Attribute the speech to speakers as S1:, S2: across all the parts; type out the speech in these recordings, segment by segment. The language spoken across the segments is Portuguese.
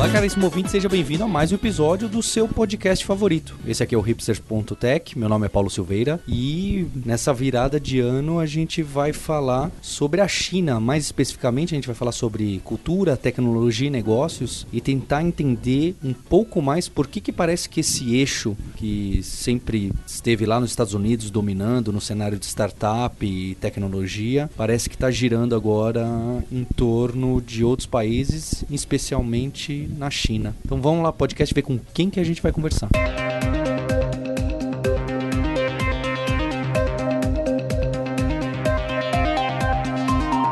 S1: Olá, caríssimo ouvinte, seja bem-vindo a mais um episódio do seu podcast favorito. Esse aqui é o hipsters.tech, meu nome é Paulo Silveira e nessa virada de ano a gente vai falar sobre a China, mais especificamente a gente vai falar sobre cultura, tecnologia e negócios e tentar entender um pouco mais por que que parece que esse eixo que sempre esteve lá nos Estados Unidos dominando no cenário de startup e tecnologia, parece que está girando agora em torno de outros países, especialmente na China. Então vamos lá, podcast, ver com quem que a gente vai conversar.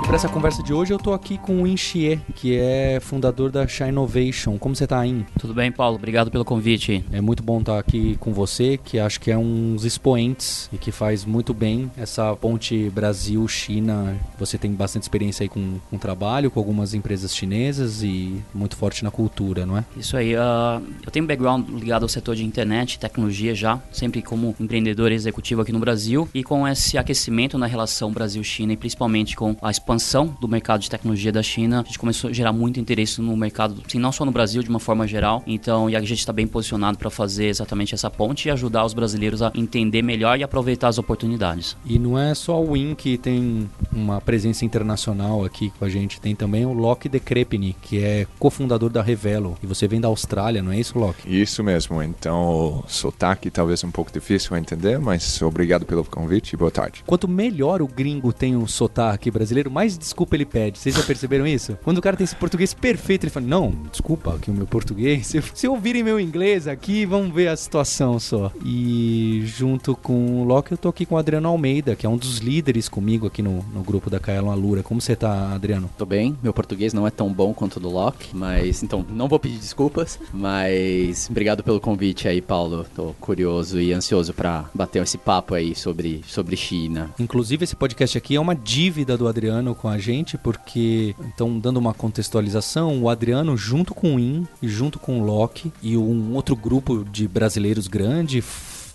S1: Para essa conversa de hoje, eu tô aqui com o In Xie, que é fundador da China Innovation. Como você tá, In?
S2: Tudo bem, Paulo? Obrigado pelo convite.
S1: É muito bom estar aqui com você, que acho que é um dos expoentes e que faz muito bem essa ponte Brasil-China. Você tem bastante experiência aí com, com trabalho, com algumas empresas chinesas e muito forte na cultura, não é?
S2: Isso aí. Uh, eu tenho um background ligado ao setor de internet tecnologia já, sempre como empreendedor executivo aqui no Brasil e com esse aquecimento na relação Brasil-China e principalmente com a expansão do mercado de tecnologia da China, a gente começou a gerar muito interesse no mercado, assim, não só no Brasil, de uma forma geral. Então, e a gente está bem posicionado para fazer exatamente essa ponte e ajudar os brasileiros a entender melhor e aproveitar as oportunidades.
S1: E não é só o Win que tem uma presença internacional aqui com a gente, tem também o Locke De Crepini, que é cofundador da Revelo. E você vem da Austrália, não é isso, Locke?
S3: Isso mesmo. Então, o sotaque talvez um pouco difícil a entender, mas obrigado pelo convite e boa tarde.
S1: Quanto melhor o gringo tem um sotaque brasileiro, mais desculpa ele pede. Vocês já perceberam isso? Quando o cara tem esse português perfeito, ele fala: Não, desculpa, que o meu português. Se, ouvirem meu inglês aqui, vamos ver a situação só. E junto com o Locke, eu tô aqui com o Adriano Almeida, que é um dos líderes comigo aqui no, no grupo da Kaelon Alura. Como você tá, Adriano?
S4: Tô bem, meu português não é tão bom quanto o do Locke, mas então não vou pedir desculpas, mas obrigado pelo convite aí, Paulo. Tô curioso e ansioso para bater esse papo aí sobre, sobre China.
S1: Inclusive, esse podcast aqui é uma dívida do Adriano com a gente porque, então, dando uma contextualização, o Adriano, junto com o In e junto com o Loki e um outro grupo de brasileiros grande,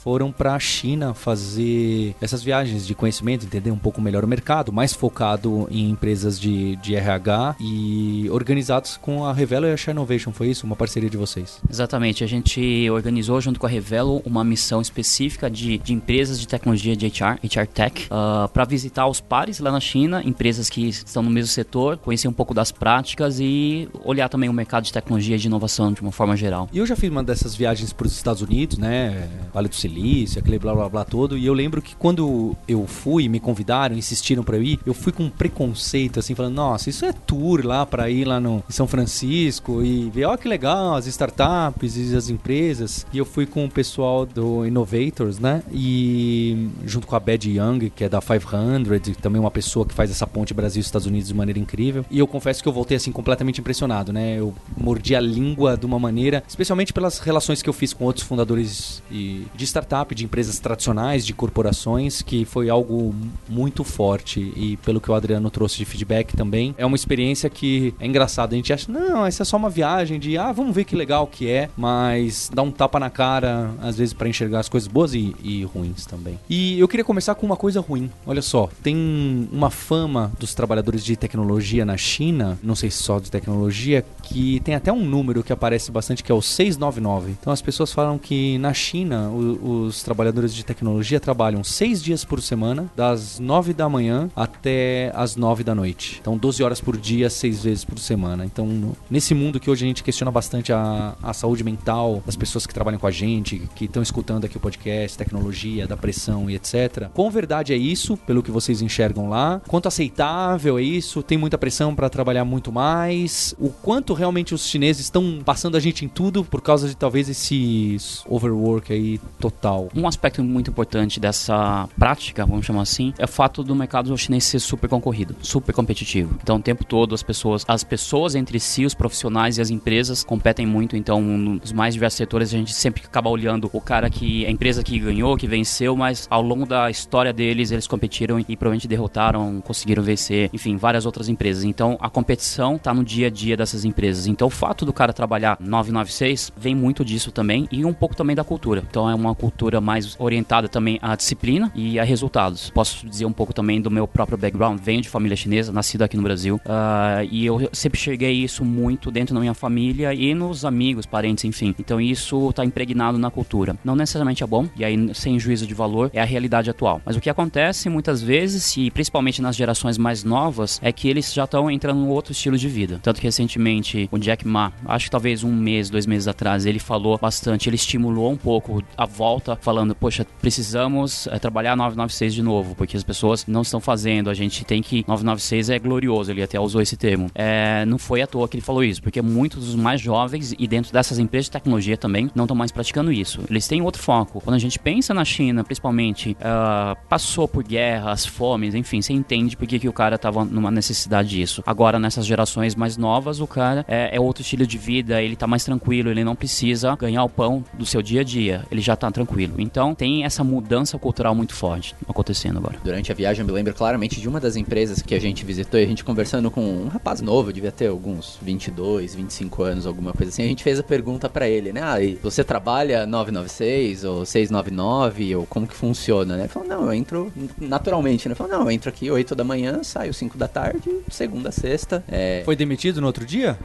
S1: foram para a China fazer essas viagens de conhecimento, entender um pouco melhor o mercado, mais focado em empresas de, de RH e organizados com a Revelo e a Innovation. Foi isso? Uma parceria de vocês?
S2: Exatamente. A gente organizou junto com a Revelo uma missão específica de, de empresas de tecnologia de HR, HR Tech, uh, para visitar os pares lá na China, empresas que estão no mesmo setor, conhecer um pouco das práticas e olhar também o mercado de tecnologia e de inovação de uma forma geral.
S1: E eu já fiz uma dessas viagens para os Estados Unidos, né? Vale do Silício delícia, aquele blá blá blá todo. E eu lembro que quando eu fui, me convidaram, insistiram para eu ir, eu fui com um preconceito, assim, falando, nossa, isso é tour lá para ir lá no São Francisco e ver, ó, que legal, as startups e as empresas. E eu fui com o pessoal do Innovators, né? E junto com a Bad Young, que é da 500, também uma pessoa que faz essa ponte Brasil e Estados Unidos de maneira incrível. E eu confesso que eu voltei assim completamente impressionado, né? Eu mordi a língua de uma maneira, especialmente pelas relações que eu fiz com outros fundadores de startups startup, de empresas tradicionais, de corporações, que foi algo muito forte. E pelo que o Adriano trouxe de feedback também, é uma experiência que é engraçado. A gente acha, não, essa é só uma viagem de, ah, vamos ver que legal que é, mas dá um tapa na cara, às vezes, para enxergar as coisas boas e, e ruins também. E eu queria começar com uma coisa ruim. Olha só, tem uma fama dos trabalhadores de tecnologia na China, não sei se só de tecnologia, que tem até um número que aparece bastante, que é o 699. Então as pessoas falam que na China o, os trabalhadores de tecnologia trabalham seis dias por semana, das nove da manhã até as nove da noite. Então, 12 horas por dia, seis vezes por semana. Então, nesse mundo que hoje a gente questiona bastante a, a saúde mental das pessoas que trabalham com a gente, que estão escutando aqui o podcast, tecnologia, da pressão e etc. Com verdade é isso, pelo que vocês enxergam lá? Quanto aceitável é isso? Tem muita pressão para trabalhar muito mais? O quanto realmente os chineses estão passando a gente em tudo por causa de talvez esse overwork aí total?
S2: Um aspecto muito importante dessa prática, vamos chamar assim, é o fato do mercado chinês ser super concorrido, super competitivo. Então, o tempo todo as pessoas, as pessoas entre si, os profissionais e as empresas competem muito. Então, nos mais diversos setores a gente sempre acaba olhando o cara que a empresa que ganhou, que venceu, mas ao longo da história deles eles competiram e provavelmente derrotaram, conseguiram vencer, enfim, várias outras empresas. Então, a competição está no dia a dia dessas empresas. Então, o fato do cara trabalhar 996 vem muito disso também e um pouco também da cultura. Então, é uma cultura mais orientada também à disciplina e a resultados. Posso dizer um pouco também do meu próprio background. Venho de família chinesa, nascido aqui no Brasil. Uh, e eu sempre cheguei isso muito dentro da minha família e nos amigos, parentes, enfim. Então isso está impregnado na cultura. Não necessariamente é bom, e aí sem juízo de valor, é a realidade atual. Mas o que acontece muitas vezes, e principalmente nas gerações mais novas, é que eles já estão entrando em outro estilo de vida. Tanto que recentemente o Jack Ma, acho que talvez um mês, dois meses atrás, ele falou bastante, ele estimulou um pouco a volta, falando, poxa, precisamos é, trabalhar 996 de novo, porque as pessoas não estão fazendo, a gente tem que. 996 é glorioso, ele até usou esse termo. É, não foi à toa que ele falou isso, porque muitos dos mais jovens e dentro dessas empresas de tecnologia também não estão mais praticando isso. Eles têm outro foco. Quando a gente pensa na China, principalmente, uh, passou por guerras, fomes, enfim, você entende por que, que o cara estava numa necessidade disso. Agora, nessas gerações mais novas, o cara é, é, outro estilo de vida, ele tá mais tranquilo, ele não precisa ganhar o pão do seu dia a dia, ele já tá tranquilo. Então, tem essa mudança cultural muito forte acontecendo agora.
S4: Durante a viagem, eu me lembro claramente de uma das empresas que a gente visitou e a gente conversando com um rapaz novo, devia ter alguns 22, 25 anos, alguma coisa assim. A gente fez a pergunta para ele, né? Ah, você trabalha 996 ou 699 ou como que funciona, né? Ele falou, não, eu entro naturalmente, né? Ele falou, não, eu entro aqui 8 da manhã, saio 5 da tarde, segunda, sexta.
S1: É... Foi demitido no outro dia?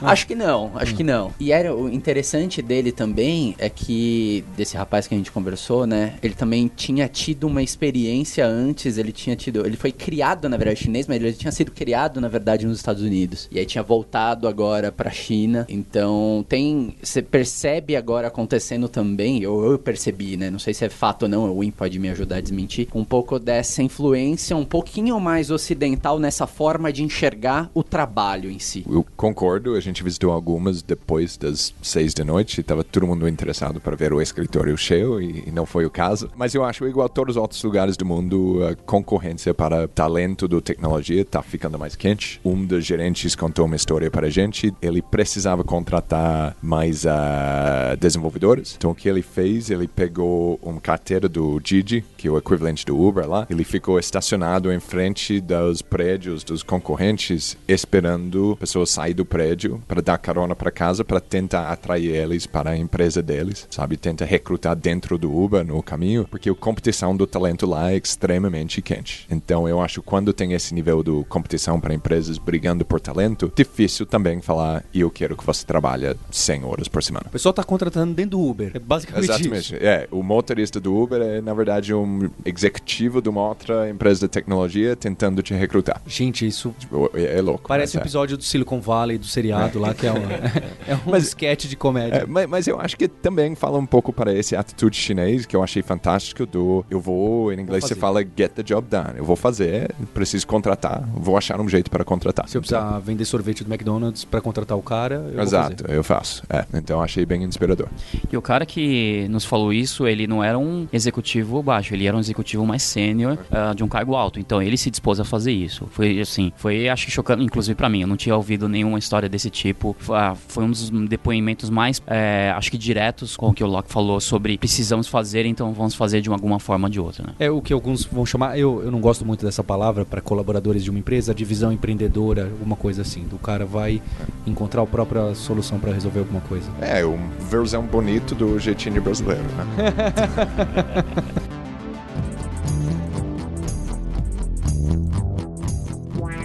S4: Ah. Acho que não, acho hum. que não. E era o interessante dele também é que desse rapaz que a gente conversou, né? Ele também tinha tido uma experiência antes, ele tinha tido, ele foi criado na verdade chinês, mas ele tinha sido criado na verdade nos Estados Unidos. E aí tinha voltado agora pra China. Então tem. Você percebe agora acontecendo também, ou eu percebi, né? Não sei se é fato ou não, o Win pode me ajudar a desmentir. Um pouco dessa influência um pouquinho mais ocidental nessa forma de enxergar o trabalho em si.
S3: Eu concordo, a gente visitou algumas depois das seis da noite, estava todo mundo interessado para ver o escritório cheio e não foi o caso. Mas eu acho igual a todos os outros lugares do mundo, a concorrência para talento do tecnologia está ficando mais quente. Um dos gerentes contou uma história para a gente. Ele precisava contratar mais uh, desenvolvedores. Então o que ele fez? Ele pegou uma carteira do Didi, que é o equivalente do Uber lá. Ele ficou estacionado em frente dos prédios dos concorrentes, esperando pessoas sair do prédio para dar carona para casa para tentar atrair eles para a empresa deles, sabe? Tenta recrutar dentro do Uber no caminho, porque a competição do talento lá é extremamente quente. Então eu acho que quando tem esse nível de competição para empresas brigando por talento, difícil também falar e eu quero que você trabalhe 100 horas por semana.
S1: O pessoal está contratando dentro do Uber. É basicamente
S3: Exatamente.
S1: isso.
S3: É, o motorista do Uber é, na verdade, um executivo de uma outra empresa de tecnologia tentando te recrutar.
S1: Gente, isso
S3: tipo, é, é, louco.
S1: Parece um
S3: é.
S1: episódio do Silicon Valley, do seriado lá, que é, uma, é um mas, sketch de comédia.
S3: É, mas, mas, eu acho que também fala um pouco para esse atitude chinês, que eu achei fantástico, do eu vou, em inglês você fala get the job done. Eu vou fazer, preciso contratar, vou achar um jeito para contratar.
S1: Se eu precisar então, vender sorvete do McDonald's para contratar o cara, eu
S3: Exato, eu faço. É, então achei bem inspirador.
S2: E o cara que nos falou isso, ele não era um executivo baixo, ele era um executivo mais sênior uh, de um cargo alto. Então ele se dispôs a fazer isso. Foi assim, foi acho que chocante, inclusive para mim. Eu não tinha ouvido nenhuma história desse tipo. Foi, foi um dos depoimentos mais, é, acho que diretos com o que o Locke falou sobre precisamos fazer, então vamos fazer de alguma forma ou de outra. Né?
S1: É o que alguns vão chamar, eu, eu não gosto muito dessa palavra para colaboradores de uma empresa, divisão empreendedora, alguma coisa assim. O cara vai encontrar a própria solução para resolver alguma coisa.
S3: É, uma versão bonito do jeitinho brasileiro, né?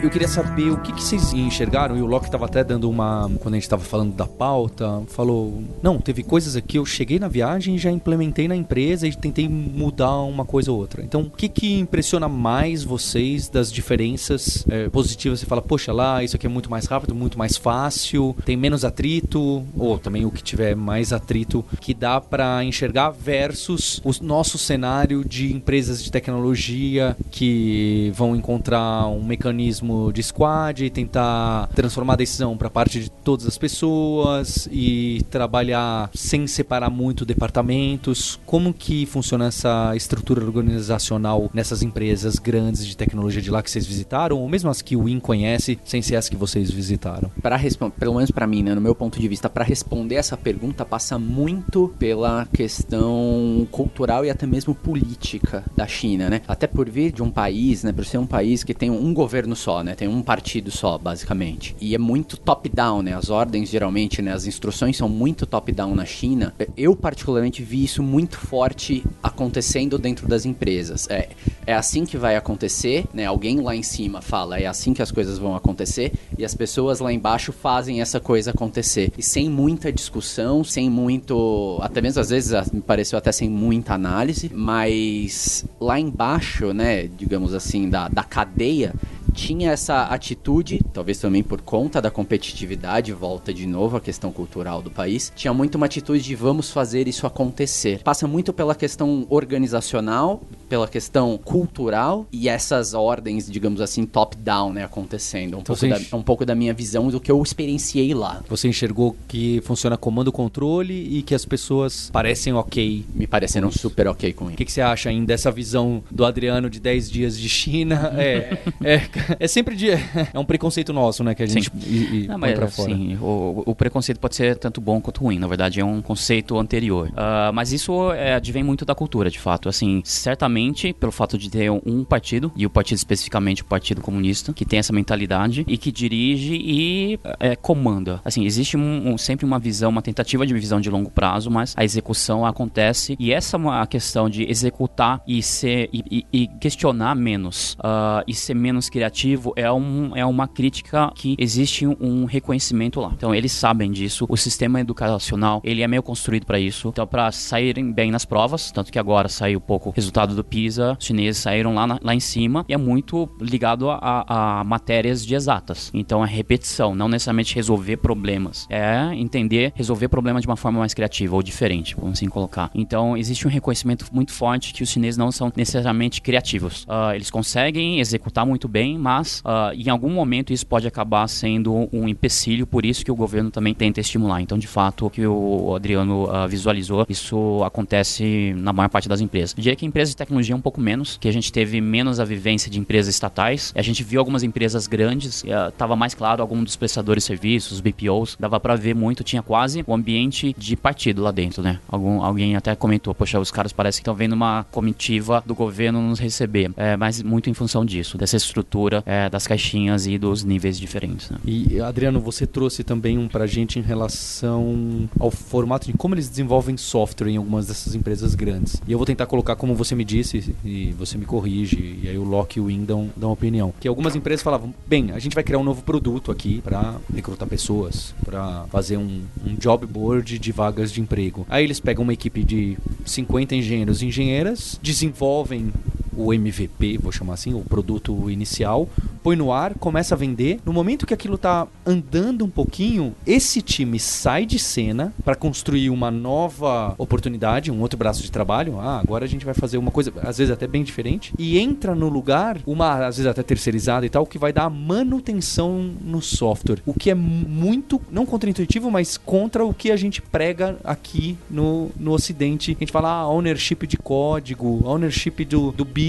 S1: Eu queria saber o que, que vocês enxergaram, e o Locke estava até dando uma. Quando a gente estava falando da pauta, falou: Não, teve coisas aqui, eu cheguei na viagem e já implementei na empresa e tentei mudar uma coisa ou outra. Então, o que, que impressiona mais vocês das diferenças é, positivas? Você fala, poxa, lá, isso aqui é muito mais rápido, muito mais fácil, tem menos atrito, ou também o que tiver mais atrito que dá para enxergar, versus o nosso cenário de empresas de tecnologia que vão encontrar um mecanismo ritmo de squad, tentar transformar a decisão para parte de todas as pessoas e trabalhar sem separar muito departamentos. Como que funciona essa estrutura organizacional nessas empresas grandes de tecnologia de lá que vocês visitaram, ou mesmo as que o Win conhece, sem ser as que vocês visitaram?
S4: Para pelo menos para mim, né, no meu ponto de vista, para responder essa pergunta passa muito pela questão cultural e até mesmo política da China, né? Até por vir de um país, né, por ser um país que tem um governo só, né, tem um partido só, basicamente. E é muito top-down, né? As ordens geralmente, né, as instruções são muito top-down na China. Eu particularmente vi isso muito forte acontecendo dentro das empresas. É, é assim que vai acontecer, né? Alguém lá em cima fala, é assim que as coisas vão acontecer, e as pessoas lá embaixo fazem essa coisa acontecer. E sem muita discussão, sem muito. Até mesmo às vezes me pareceu até sem muita análise, mas lá embaixo, né, digamos assim, da, da cadeia, tinha essa atitude, talvez também por conta da competitividade, volta de novo a questão cultural do país, tinha muito uma atitude de vamos fazer isso acontecer. Passa muito pela questão organizacional, pela questão cultural e essas ordens, digamos assim, top-down, né, acontecendo. Um, então, pouco da, um pouco da minha visão do que eu experienciei lá.
S1: Você enxergou que funciona comando-controle e que as pessoas parecem ok?
S4: Me pareceram super ok com isso.
S1: O que, que, você acha ainda dessa visão do Adriano de 10 dias de China? é, é, é sempre de, é um preconceito nosso, né, que a gente
S2: e, e Não, mas, pra fora. Sim, o, o, preconceito pode ser tanto bom quanto ruim. Na verdade, é um conceito anterior. Uh, mas isso é, advém muito da cultura, de fato. Assim, certamente pelo fato de ter um partido, e o partido especificamente o Partido Comunista, que tem essa mentalidade e que dirige e é, comanda. Assim, existe um, um, sempre uma visão, uma tentativa de visão de longo prazo, mas a execução acontece e essa é a questão de executar e ser e, e, e questionar menos uh, e ser menos criativo é, um, é uma crítica que existe um, reconhecimento lá. Então eles sabem disso. O sistema educacional ele é meio construído para isso. Então para saírem bem nas provas, tanto que agora saiu pouco resultado do PISA, os chineses saíram lá, na, lá em cima e é muito ligado a, a, matérias de exatas. Então é repetição, não necessariamente resolver problemas. É entender, resolver problemas de uma forma mais criativa ou diferente, vamos assim colocar. Então existe um reconhecimento muito forte que os chineses não são necessariamente criativos. Uh, eles conseguem executar muito bem, mas uh, em algum momento isso pode acabar sendo um empecilho, por isso que o governo também tenta estimular. Então, de fato, o que o Adriano uh, visualizou, isso acontece na maior parte das empresas. Eu diria que empresas de tecnologia tecnologia um pouco menos, que a gente teve menos a vivência de empresas estatais. A gente viu algumas empresas grandes, estava mais claro algum dos prestadores de serviços, BPOs, dava para ver muito, tinha quase o um ambiente de partido lá dentro, né? Algum, alguém até comentou, poxa, os caras parecem que estão vendo uma comitiva do governo nos receber, é, mas muito em função disso, dessa estrutura é, das caixinhas e dos níveis diferentes. Né?
S1: E Adriano, você trouxe também um pra gente em relação ao formato de como eles desenvolvem software em algumas dessas empresas grandes. E eu vou tentar colocar como você me disse disse, e você me corrige, e aí o Locke e o Win dão, dão opinião, que algumas empresas falavam, bem, a gente vai criar um novo produto aqui para recrutar pessoas, para fazer um, um job board de vagas de emprego. Aí eles pegam uma equipe de 50 engenheiros e engenheiras, desenvolvem o MVP, vou chamar assim, o produto inicial, põe no ar, começa a vender. No momento que aquilo tá andando um pouquinho, esse time sai de cena para construir uma nova oportunidade, um outro braço de trabalho. Ah, agora a gente vai fazer uma coisa, às vezes até bem diferente, e entra no lugar, uma às vezes até terceirizada e tal, que vai dar manutenção no software. O que é muito, não contraintuitivo, mas contra o que a gente prega aqui no, no Ocidente. A gente fala ah, ownership de código, ownership do, do business.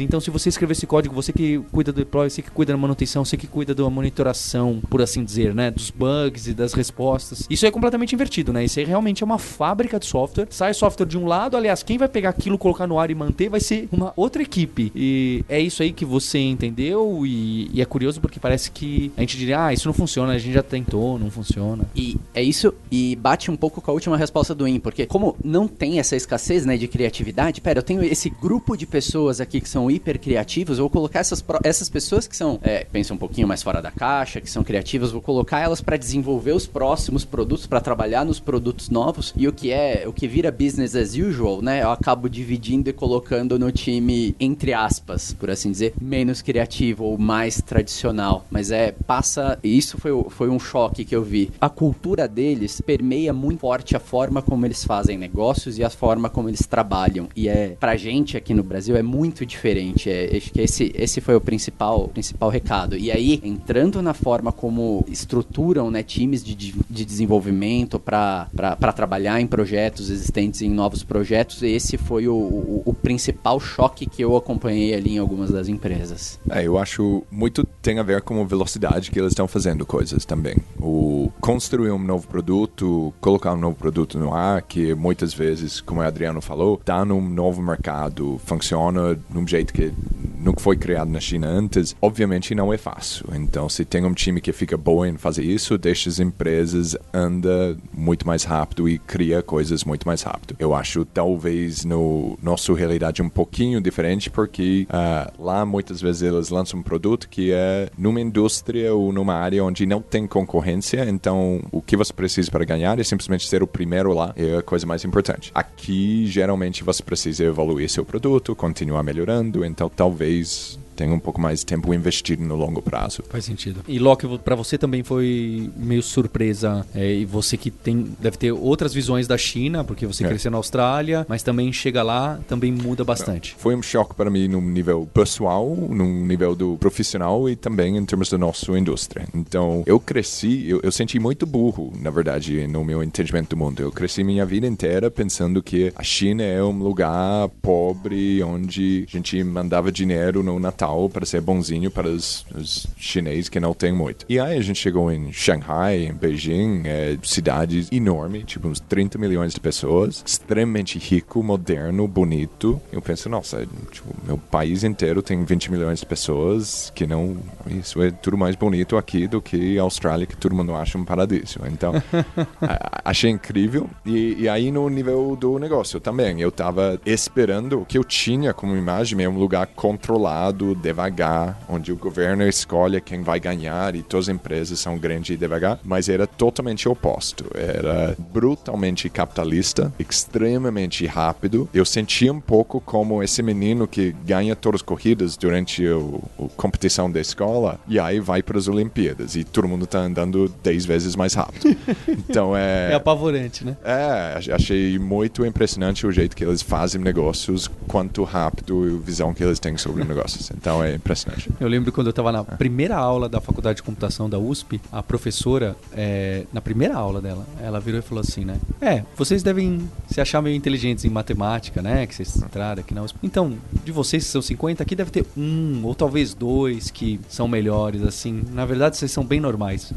S1: Então, se você escrever esse código, você que cuida do deploy, você que cuida da manutenção, você que cuida da monitoração, por assim dizer, né? Dos bugs e das respostas. Isso é completamente invertido, né? Isso aí realmente é uma fábrica de software. Sai software de um lado, aliás, quem vai pegar aquilo, colocar no ar e manter vai ser uma outra equipe. E é isso aí que você entendeu e, e é curioso porque parece que a gente diria, ah, isso não funciona, a gente já tentou, não funciona.
S4: E é isso, e bate um pouco com a última resposta do IN, porque como não tem essa escassez, né, de criatividade, pera, eu tenho esse grupo de pessoas aqui que são hiper criativos, eu vou colocar essas, essas pessoas que são, é, pensam um pouquinho mais fora da caixa, que são criativas, vou colocar elas para desenvolver os próximos produtos, para trabalhar nos produtos novos e o que é, o que vira business as usual, né? Eu acabo dividindo e colocando no time entre aspas, por assim dizer, menos criativo ou mais tradicional, mas é passa, isso foi, foi um choque que eu vi. A cultura deles permeia muito forte a forma como eles fazem negócios e a forma como eles trabalham. E é pra gente aqui no Brasil é muito diferente. É, acho que esse, esse foi o principal, principal recado. E aí, entrando na forma como estruturam né, times de, de desenvolvimento para trabalhar em projetos existentes, em novos projetos, esse foi o, o, o, principal choque que eu acompanhei ali em algumas das empresas.
S3: É, eu acho muito tem a ver com a velocidade que eles estão fazendo coisas também. O construir um novo produto, colocar um novo produto no ar, que muitas vezes, como o Adriano falou, está num novo mercado, funciona de um jeito que nunca foi criado na China antes, obviamente não é fácil. Então, se tem um time que fica bom em fazer isso, deixa as empresas anda muito mais rápido e cria coisas muito mais rápido. Eu acho talvez no nosso realidade um pouquinho diferente porque uh, lá muitas vezes eles lançam um produto que é numa indústria ou numa área onde não tem concorrência, então o que você precisa para ganhar é simplesmente ser o primeiro lá, é a coisa mais importante. Aqui geralmente você precisa evoluir seu produto, continuar melhorando, então talvez tem um pouco mais de tempo investido no longo prazo.
S1: Faz sentido. E Loki, para você também foi meio surpresa, é, e você que tem deve ter outras visões da China, porque você é. cresceu na Austrália, mas também chega lá, também muda bastante.
S3: Foi um choque para mim no nível pessoal, no nível do profissional e também em termos da nossa indústria. Então, eu cresci, eu, eu senti muito burro, na verdade, no meu entendimento do mundo. Eu cresci minha vida inteira pensando que a China é um lugar pobre onde a gente mandava dinheiro no Natal para ser bonzinho para os, os chineses que não tem muito. E aí a gente chegou em Shanghai, em Beijing, é, cidades enormes, tipo uns 30 milhões de pessoas, extremamente rico, moderno, bonito. Eu penso, nossa, tipo, meu país inteiro tem 20 milhões de pessoas que não. Isso é tudo mais bonito aqui do que a Austrália, que todo mundo acha um paradiso. Então, a, achei incrível. E, e, aí, no nível do negócio também, eu tava esperando o que eu tinha como imagem é um lugar controlado, devagar, onde o governo escolhe quem vai ganhar e todas as empresas são grandes e devagar, mas era totalmente oposto. Era brutalmente capitalista, extremamente rápido. Eu sentia um pouco como esse menino que ganha todas as corridas durante a competição da escola e aí vai para as Olimpíadas e todo mundo está andando 10 vezes mais rápido. Então é.
S1: É apavorante, né?
S3: É, achei muito impressionante o jeito que eles fazem negócios, quanto rápido e a visão que eles têm sobre negócios. Então então é impressionante.
S1: Eu lembro quando eu estava na primeira aula da Faculdade de Computação da USP, a professora, é, na primeira aula dela, ela virou e falou assim, né? É, vocês devem se achar meio inteligentes em matemática, né? Que vocês entraram aqui na USP. Então, de vocês que são 50, aqui deve ter um ou talvez dois que são melhores, assim. Na verdade, vocês são bem normais.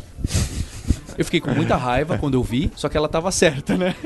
S1: Eu fiquei com muita raiva quando eu vi, só que ela tava certa, né?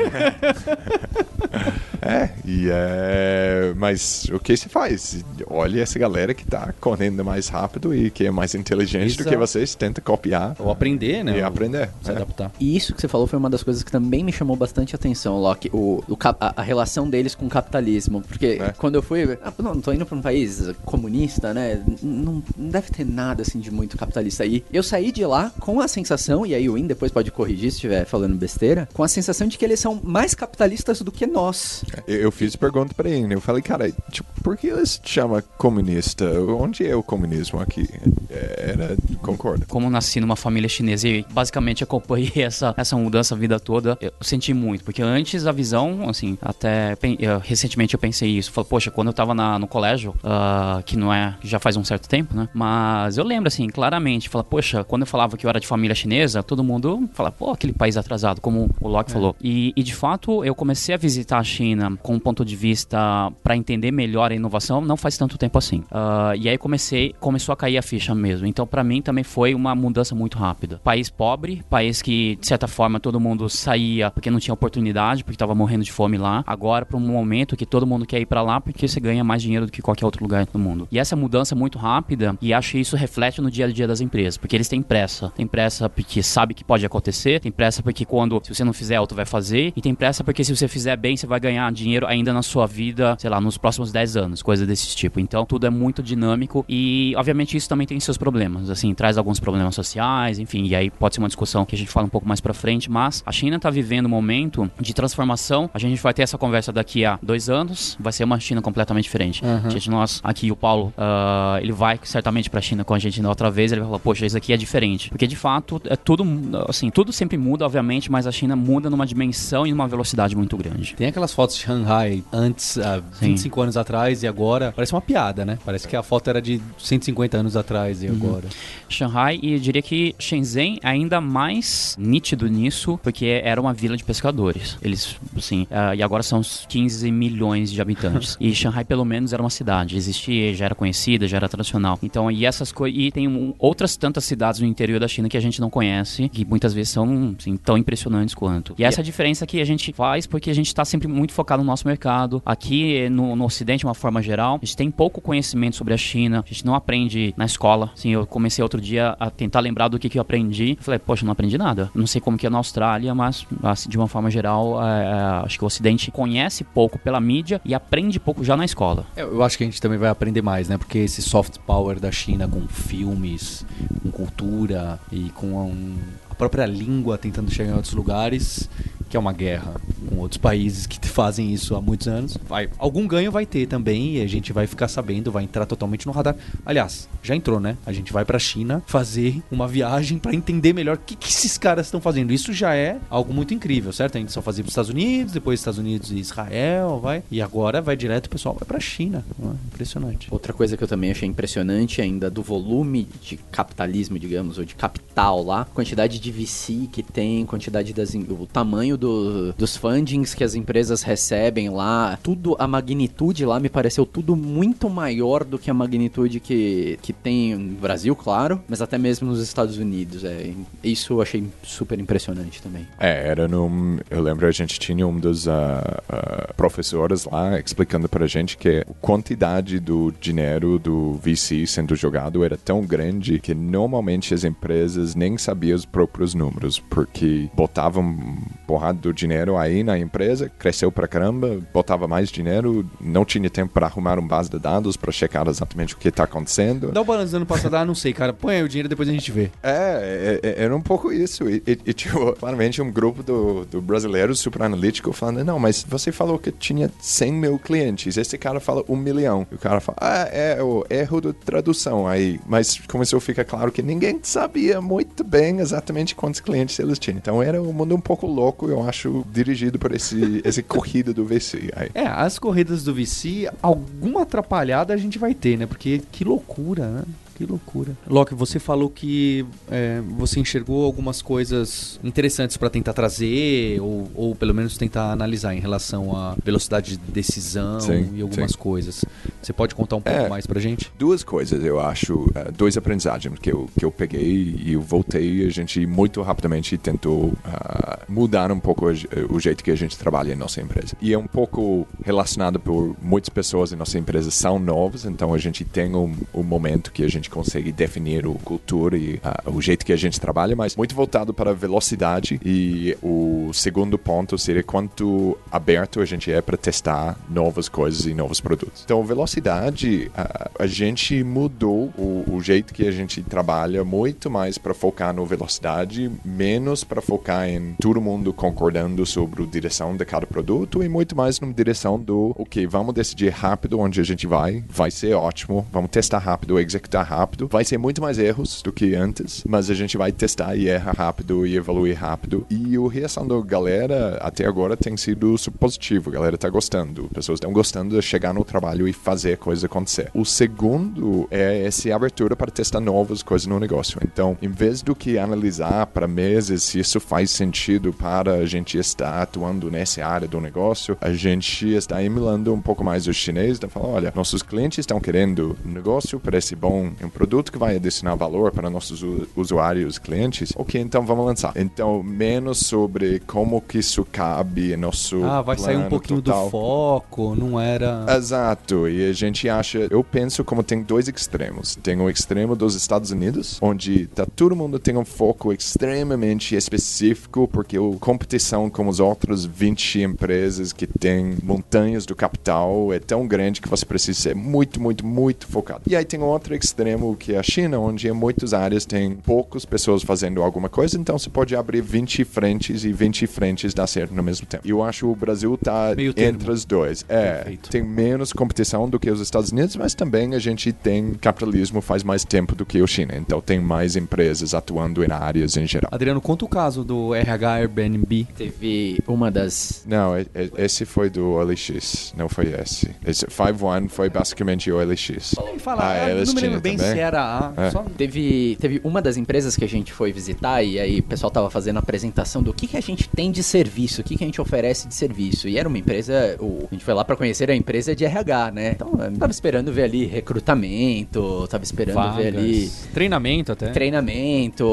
S3: É, e é. Mas o que se faz? Olha essa galera que tá correndo mais rápido e que é mais inteligente Exato. do que vocês, tenta copiar.
S1: Ou aprender, né?
S3: E aprender.
S1: Se é. adaptar.
S4: E isso que você falou foi uma das coisas que também me chamou bastante atenção, Locke, o, o a, a, relação deles com o capitalismo. Porque é. quando eu fui. Ah, não, tô indo pra um país comunista, né? Não, não deve ter nada assim de muito capitalista aí. Eu saí de lá com a sensação, e aí o Win depois pode corrigir se estiver falando besteira, com a sensação de que eles são mais capitalistas do que nós.
S3: Eu, eu fiz pergunta pra ele, eu falei, cara, tipo, por que eles chamam comunista? Onde é o comunismo aqui? É, era, concordo.
S2: Como nasci numa família chinesa e basicamente acompanhei essa, essa mudança a vida toda, eu senti muito, porque antes a visão, assim, até eu, recentemente eu pensei isso, falei, poxa, quando eu tava na, no colégio, uh, que não é, já faz um certo tempo, né? Mas eu lembro, assim, claramente, falei, poxa, quando eu falava que eu era de família chinesa, todo mundo fala, pô, aquele país atrasado, como o Locke é. falou. E, e de fato, eu comecei a visitar a China com um ponto de vista para entender melhor a inovação não faz tanto tempo assim. Uh, e aí comecei, começou a cair a ficha mesmo. Então, para mim também foi uma mudança muito rápida. País pobre, país que de certa forma todo mundo saía porque não tinha oportunidade, porque estava morrendo de fome lá. Agora para um momento que todo mundo quer ir para lá porque você ganha mais dinheiro do que qualquer outro lugar do mundo. E essa mudança é muito rápida e acho que isso reflete no dia a dia das empresas, porque eles têm pressa. Tem pressa porque sabe que pode acontecer, tem pressa porque quando se você não fizer, outro vai fazer, e tem pressa porque se você fizer bem, você vai ganhar dinheiro ainda na sua vida, sei lá, nos próximos 10 anos, coisa desse tipo. Então, tudo é muito dinâmico e, obviamente, isso também tem seus problemas. Assim, traz alguns problemas sociais, enfim, e aí pode ser uma discussão que a gente fala um pouco mais pra frente, mas a China tá vivendo um momento de transformação. A gente vai ter essa conversa daqui a dois anos, vai ser uma China completamente diferente.
S1: Uhum.
S2: A gente, nós, aqui, o Paulo, ah, ele vai certamente pra China com a gente na outra vez, ele vai falar, poxa, isso aqui é diferente. Porque, de fato, é tudo, assim, tudo sempre muda, obviamente, mas a China muda numa dimensão e numa velocidade muito grande.
S1: Tem aquelas fotos de Shanghai antes, há
S2: Sim.
S1: 25 anos atrás e agora. Parece uma piada, né? Parece que a foto era de 150 anos atrás e agora.
S2: Shanghai e eu diria que Shenzhen é ainda mais nítido nisso, porque era uma vila de pescadores. Eles, assim, ah, e agora são uns 15 milhões de habitantes. e Shanghai, pelo menos, era uma cidade. Existia, já era conhecida, já era tradicional. Então, e essas coisas. E tem um- outras tantas cidades no interior da China que a gente não conhece, que muitas vezes são assim, tão impressionantes quanto. E essa é a diferença que a gente faz, porque a gente está sempre muito focado no nosso mercado. Aqui no, no Ocidente, de uma forma geral, a gente tem pouco conhecimento sobre a China, a gente não aprende na escola. Assim, eu comecei outro dia a tentar lembrar do que, que eu aprendi. Falei, poxa, não aprendi nada. Não sei como que é na Austrália, mas assim, de uma forma geral, é, é, acho que o Ocidente conhece pouco pela mídia e aprende pouco já na escola.
S1: É, Eu acho que a gente também vai aprender mais, né? Porque esse soft power da China com filmes, com cultura e com um- a própria língua tentando chegar em outros lugares, que é uma guerra com outros países que fazem isso há muitos anos. Vai, algum ganho vai ter também e a gente vai ficar sabendo, vai entrar totalmente no radar. Aliás, já entrou, né? A gente vai pra China fazer uma viagem pra entender melhor o que, que esses caras estão fazendo. Isso já é algo muito incrível, certo? A gente só fazia pros Estados Unidos, depois Estados Unidos e Israel, vai. E agora vai direto, o pessoal vai pra China. Ah, Impressionante.
S4: Outra coisa que eu também achei impressionante ainda do volume de capitalismo, digamos, ou de capital lá, quantidade de VC que tem, quantidade das o tamanho do- dos fundings que as empresas recebem lá, tudo a magnitude lá me pareceu tudo muito maior do que a magnitude que, que tem no Brasil, claro, mas até mesmo nos Estados Unidos. É, isso eu achei super impressionante também.
S3: É, era num. Eu lembro a gente tinha um dos ah, ah, professores lá explicando pra gente que a quantidade do dinheiro do VC sendo jogado era tão grande que normalmente as empresas nem sabiam os próprios números, porque botavam porrada do dinheiro aí na empresa, cresceu pra caramba, botava mais dinheiro, não tinha tempo para arrumar um base de dados para checar exatamente o que tá acontecendo.
S1: Dá o balanço do ano passado, ah, não sei, cara. Põe aí o dinheiro depois a gente vê.
S3: É, é, é- era um pouco isso. E, e, e tipo, claramente um grupo do, do brasileiro super analítico falando, não, mas você falou que tinha 100 mil clientes, esse cara fala um milhão. E o cara fala, ah, é o erro de tradução aí. Mas começou a ficar claro que ninguém sabia muito bem exatamente quantos clientes eles tinham. Então era um mundo um pouco louco, eu acho, dirigido por esse, esse corrida do VC aí.
S1: É, as corridas do VC, alguma atrapalhada a gente vai ter, né? Porque que loucura, né? Que loucura. Loki, você falou que é, você enxergou algumas coisas interessantes pra tentar trazer, ou, ou pelo menos tentar analisar em relação à velocidade de decisão
S3: Sim,
S1: e algumas
S3: sim.
S1: coisas. Você pode contar um pouco
S3: É.
S1: mais pra gente?
S3: duas coisas, eu acho, eh, dois aprendizagens que eu, que eu peguei e eu voltei e a gente muito rapidamente tentou ah, mudar um pouco o jeito que a gente trabalha em nossa empresa. E é um pouco relacionado por muitas pessoas em nossa empresa são novas, então a gente tem um, um momento que a gente consegue definir o cultura e ah, o jeito que a gente trabalha, mas muito voltado para a velocidade e o segundo ponto seria quanto aberto a gente é para testar novas coisas e novos produtos. Então, velocidade, a, a gente mudou o, o jeito que a gente trabalha muito mais para focar no velocidade, menos para focar em todo mundo concordando sobre a direção de cada produto e muito mais na direção do, ok, vamos decidir rápido onde a gente vai, vai ser ótimo, vamos testar rápido, executar rápido, vai ser muito mais erros do que antes, mas a gente vai testar e errar rápido e evoluir rápido. E a reação da galera até agora tem sido positivo, a galera tá gostando, pessoas estão gostando de chegar no trabalho e fazer a coisa acontecer. O segundo é essa abertura para testar novas coisas no negócio. Então, em vez do que analisar para meses se isso faz sentido para a gente estar atuando nessa área do negócio, a gente está emulando um pouco mais os chineses, tá falando, olha, nossos clientes estão querendo um negócio, parece bom um produto que vai adicionar valor para nossos usuários, clientes, ok, então vamos lançar. Então, menos sobre como que isso cabe nosso
S1: Ah, vai sair um pouquinho
S3: total.
S1: do foco, não era.
S3: Exato, e a gente acha, eu penso como tem dois extremos. Tem o extremo dos Estados Unidos, onde tá, todo mundo tem um foco extremamente específico, porque a competição com os outros 20 empresas que têm montanhas do capital é tão grande que você precisa ser muito, muito, muito focado. E aí tem outro extremo, que é a China, onde em muitas áreas tem poucas pessoas fazendo alguma coisa, então você pode abrir 20 frentes e 20 frentes dá certo no mesmo tempo. E eu acho que o Brasil tá
S1: termo.
S3: entre os dois. É,
S1: Perfeito.
S3: tem menos competição do que os Estados Unidos, mas também a gente tem capitalismo faz mais tempo do que o China. Então tem mais empresas atuando em áreas em geral.
S1: Adriano, conta o caso do RH Airbnb.
S4: Teve uma das.
S3: Não, e- e- esse foi do OLX, não foi esse. Esse 5-1 foi basicamente o OLX.
S1: Fala,
S3: Ah, eles
S1: não me lembro
S3: tinham
S1: bem? Se era a.
S3: É.
S1: Só...
S4: Teve, teve uma das empresas que a gente foi visitar e aí o pessoal tava fazendo a apresentação do que, que a gente tem de serviço, o que, que a gente oferece de serviço. E era uma empresa, o, a gente foi lá pra conhecer a empresa de RH, né? Então, eu tava esperando ver ali recrutamento, tava esperando ver ali
S1: Vagas, treinamento até.
S4: treinamento,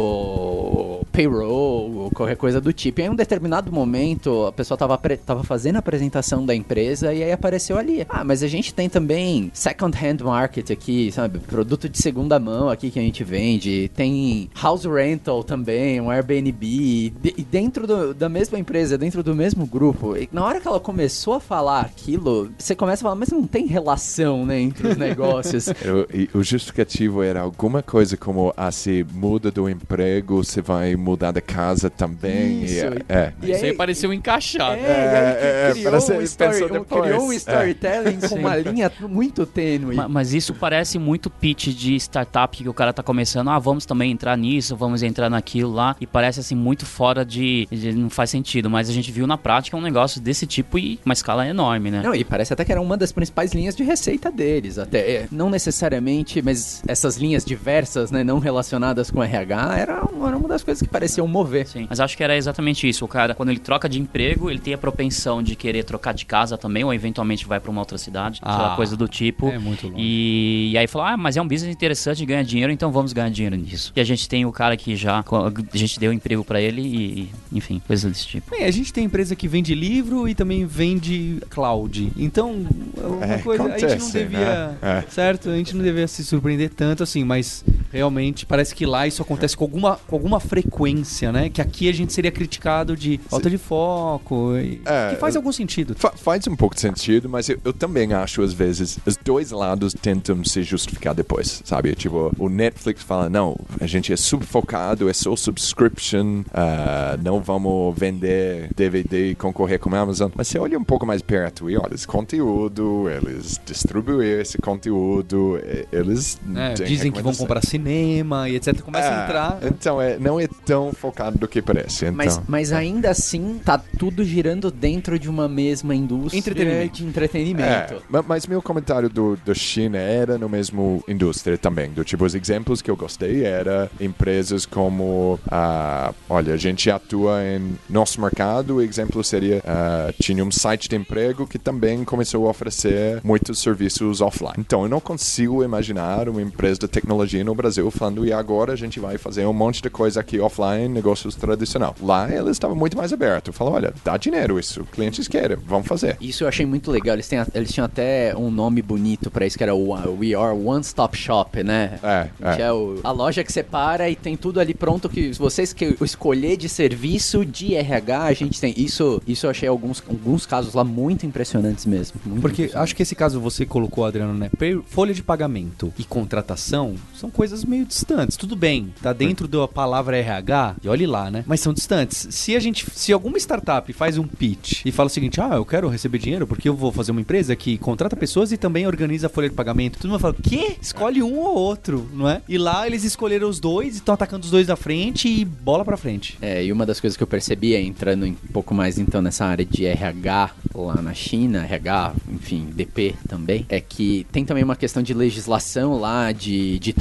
S4: payroll, qualquer coisa do tipo. E aí, em um determinado momento, a pessoa tava, tava fazendo a apresentação da empresa e aí apareceu ali. Ah, mas a gente tem também second hand market aqui, sabe? Produto de segunda mão aqui que a gente vende. Tem house rental também, um Airbnb. E de- dentro do- da mesma empresa, dentro do mesmo grupo. E na hora que ela começou a falar aquilo, você começa a falar, mas não tem relação, né, entre os negócios.
S3: O, o justificativo era alguma coisa como, ah, se muda do emprego, você vai mudar da casa também.
S4: Isso.
S3: E, é.
S4: E
S2: Isso aí pareceu encaixado.
S4: É, que
S3: é, é,
S4: criou,
S3: parece-
S4: um story- um- criou um
S3: É.
S4: storytelling com uma linha muito tênue.
S2: Ma- Mas isso parece muito pitch de startup que o cara tá começando. Ah, vamos também entrar nisso, vamos entrar naquilo lá. E parece assim muito fora de, de- Não faz sentido. Mas a gente viu na prática um negócio desse tipo e uma escala enorme, né?
S4: Não, e parece até que era uma das principais linhas de receita deles. Até é, não necessariamente, mas essas linhas diversas, né, não relacionadas com RH, era, era uma das coisas que pareciam mover.
S2: Sim, mas acho que era exatamente isso. O cara, quando ele troca de emprego, ele tem a propensão de querer trocar de casa também, ou eventualmente vai pra uma outra cidade,
S1: Ah,
S2: aquela coisa do tipo.
S1: é muito longe.
S2: E, e aí falou: ah, mas é um business interessante, ganha dinheiro, então vamos ganhar dinheiro nisso. E a gente tem o cara que já. A gente deu emprego pra ele e, enfim, coisas desse tipo.
S1: Bem, a gente tem empresa que vende livro e também vende cloud. Então, é uma
S3: É,
S1: coisa, a gente não
S3: acontece,
S1: devia,
S3: né? É.
S1: certo? A gente não devia se surpreender tanto assim, mas realmente parece que lá isso acontece com alguma, com alguma frequência, né? Que aqui a gente seria criticado de falta de foco, e-
S3: É,
S1: que faz algum sentido.
S3: Fa- faz um pouco de sentido, mas eu, eu também acho, às vezes, os dois lados tentam se justificar depois, sabe? Tipo, o Netflix fala, não, a gente é super focado, é só subscription, ah, não vamos vender DVD e concorrer com a Amazon. Mas você olha um pouco mais perto e olha, esse conteúdo, eles distribuem esse conteúdo, eles...
S1: É, dizem que vão comprar cinema e etc. Começa a
S3: Ah,
S1: entrar.
S3: Então, é, não é tão focado do que parece. Então.
S4: Mas, mas ainda assim, tá tudo girando dentro de uma mesma indústria
S1: Entretenimento.
S4: de entretenimento.
S3: É, ma- mas meu comentário do, do China era no mesmo indústria também. Do tipo, os exemplos que eu gostei era empresas como, ah, olha, a gente atua em nosso mercado, o exemplo seria, ah, tinha um site de emprego que também começou a oferecer muitos serviços offline. Então, eu não consigo imaginar uma empresa de tecnologia no Brasil falando, e agora a gente vai fazer um monte de coisa aqui offline, negócios tradicional. Lá, eles estavam muito mais abertos. Falaram, olha, dá dinheiro isso, clientes querem, vamos fazer.
S4: Isso eu achei muito legal. Eles, têm, eles tinham até um nome bonito pra isso, que era o We Are One Stop Shop, né?
S3: É,
S4: Que
S3: é.
S4: é o- a loja que você para e tem tudo ali pronto que se vocês que escolher de serviço de RH, a gente tem. Isso, isso eu achei alguns, alguns casos lá muito impressionantes mesmo. muito
S1: Porque
S4: impressionantes.
S1: acho que esse caso você colocou, Adriano, né? Folha de pagamento e contratação são coisas meio distantes. Tudo bem, tá dentro da palavra RH, e olhe lá, né? Mas são distantes. Se a gente, se alguma startup faz um pitch e fala o seguinte: "Ah, eu quero receber dinheiro porque eu vou fazer uma empresa que contrata pessoas e também organiza a folha de pagamento". Todo mundo fala: "Quê? Escolhe um ou outro", não é? E lá eles escolheram os dois e estão atacando os dois da frente e bola pra frente.
S4: É, e uma das coisas que eu percebi é entrando um pouco mais então nessa área de RH lá na China, RH, enfim, DP também, é que tem também uma questão de legislação lá, de, de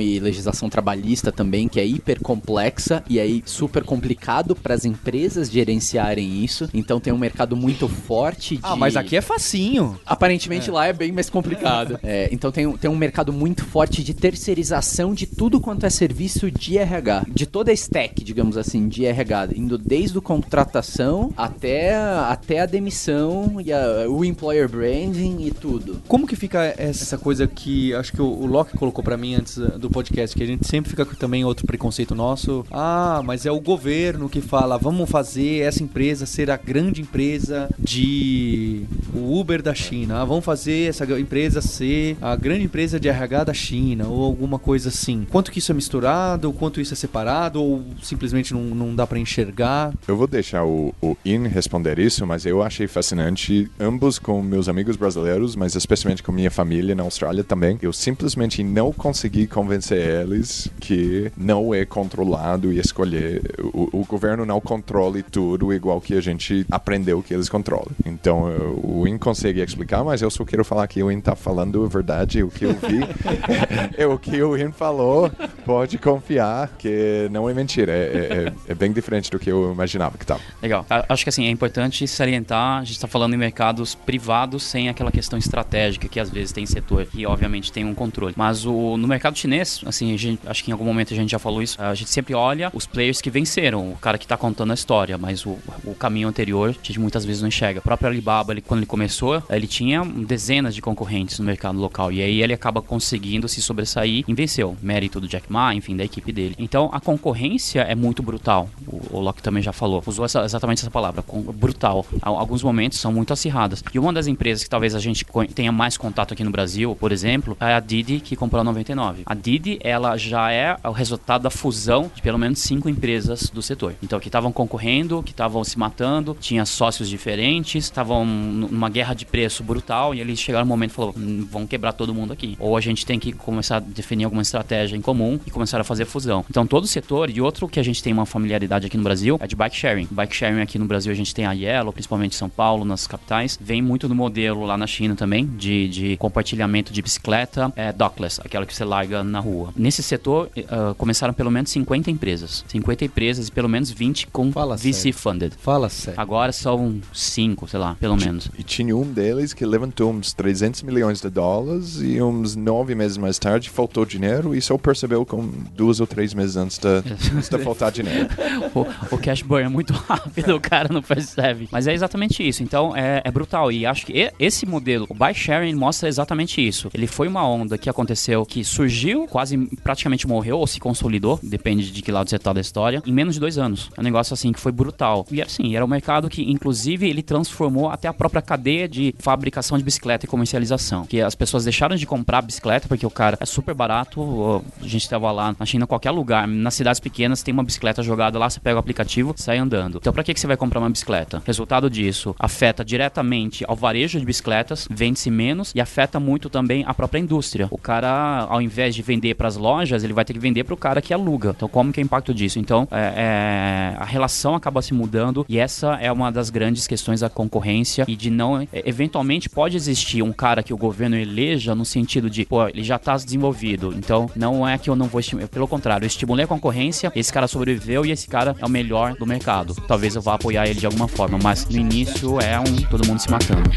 S4: e legislação trabalhista também, que é hiper complexa e aí super complicado para as empresas gerenciarem isso. Então tem um mercado muito forte de...
S1: Ah, mas aqui é facinho.
S4: Aparentemente lá é bem mais complicado. É, então tem, tem um mercado muito forte de terceirização de tudo quanto é serviço de RH. De toda a stack, digamos assim, de RH. Indo desde o contratação até, até a demissão e a, o employer branding e tudo.
S1: Como que fica essa coisa que acho que o, o Locke colocou pra mim antes uh, do podcast, que a gente sempre fica com também outro preconceito nosso. Ah, mas é o governo que fala, vamos fazer essa empresa ser a grande empresa de o Uber da China. Ah, vamos fazer essa empresa ser a grande empresa de RH da China ou alguma coisa assim. Quanto que isso é misturado, quanto isso é separado ou simplesmente não, não dá para enxergar?
S3: Eu vou deixar o, o In responder isso, mas eu achei fascinante ambos com meus amigos brasileiros, mas especialmente com minha família na Austrália também. Eu simplesmente não consegui convencer eles que não é controlado e escolher. O, o governo não controle tudo igual que a gente aprendeu que eles controlam. Então o In consegue explicar, mas eu só quero falar que o In tá falando a verdade, o que eu vi. é o que o In falou, pode confiar que não é mentira. É, é, é, é bem diferente do que eu imaginava que tava.
S2: Legal. Acho que assim, é importante salientar, a gente está falando em mercados privados sem aquela questão estratégica que às vezes tem setor que obviamente tem um controle. Mas o, mercado chinês, assim, gente, acho que em algum momento a gente já falou isso, a gente sempre olha os players que venceram, o cara que está contando a história, mas o, o caminho anterior a gente muitas vezes não enxerga. O próprio Alibaba, ele, quando ele começou, ele tinha dezenas de concorrentes no mercado local e aí ele acaba conseguindo se sobressair e venceu. Mérito do Jack Ma, enfim, da equipe dele. Então a concorrência é muito brutal. O, o Locke também já falou, usou essa, exatamente essa palavra, brutal. Alguns momentos são muito acirradas. E uma das empresas que talvez a gente tenha mais contato aqui no Brasil, por exemplo, é a Didi que comprou a 99. A Didi, ela já é o resultado da fusão de pelo menos cinco empresas do setor. Então, que estavam concorrendo, que estavam se matando, tinha sócios diferentes, estavam numa guerra de preço brutal e eles chegaram no momento e falaram, hum, vão quebrar todo mundo aqui. Ou a gente tem que começar a definir alguma estratégia em comum e começar a fazer fusão. Então, todo o setor, e outro que a gente tem uma familiaridade aqui no Brasil, é de bike sharing. Bike sharing aqui no Brasil a gente tem a Yellow, principalmente em São Paulo, nas capitais. Vem muito do modelo lá na China também, de, de compartilhamento de bicicleta, é, dockless, aquela que você larga na rua. Nesse setor, uh, começaram pelo menos 50 empresas. 50 empresas e pelo menos 20 com
S1: Fala
S2: VC
S1: sério.
S2: funded.
S1: Fala sério.
S2: Agora são 5, sei lá, pelo menos.
S3: E tinha um deles que levantou uns 300 milhões de dólares e uns nove meses mais tarde faltou dinheiro e só percebeu com duas ou três meses antes de, antes de faltar dinheiro.
S2: o, o cash burn é muito rápido, o cara não percebe. Mas é exatamente isso. Então é, é brutal. E acho que e- esse modelo, o buy sharing, mostra exatamente isso. Ele foi uma onda que aconteceu, que surgiu, quase praticamente morreu ou se consolidou, depende de que lado você tá da história, em menos de dois anos. É um negócio assim que foi brutal. E assim, era um mercado que, inclusive, ele transformou até a própria cadeia de fabricação de bicicleta e comercialização. Que as pessoas deixaram de comprar bicicleta porque o cara é super barato. A gente estava lá na China, qualquer lugar, nas cidades pequenas, tem uma bicicleta jogada lá, você pega o aplicativo, sai andando. Então, pra que, que você vai comprar uma bicicleta? Resultado disso, afeta diretamente ao varejo de bicicletas, vende-se menos e afeta muito também a própria indústria. O cara, ao invés de vender para as lojas, ele vai ter que vender para o cara que aluga. Então, como que é o impacto disso? Então, é, é, a relação acaba se mudando e essa é uma das grandes questões da concorrência e de não. é, Eventualmente pode existir um cara que o governo eleja no sentido de, pô, ele já está desenvolvido. Então, não é que eu não vou estimular. Pelo contrário, eu estimulei a concorrência, esse cara sobreviveu e esse cara é o melhor do mercado. Talvez eu vá apoiar ele de alguma forma, mas no início é um todo mundo se matando.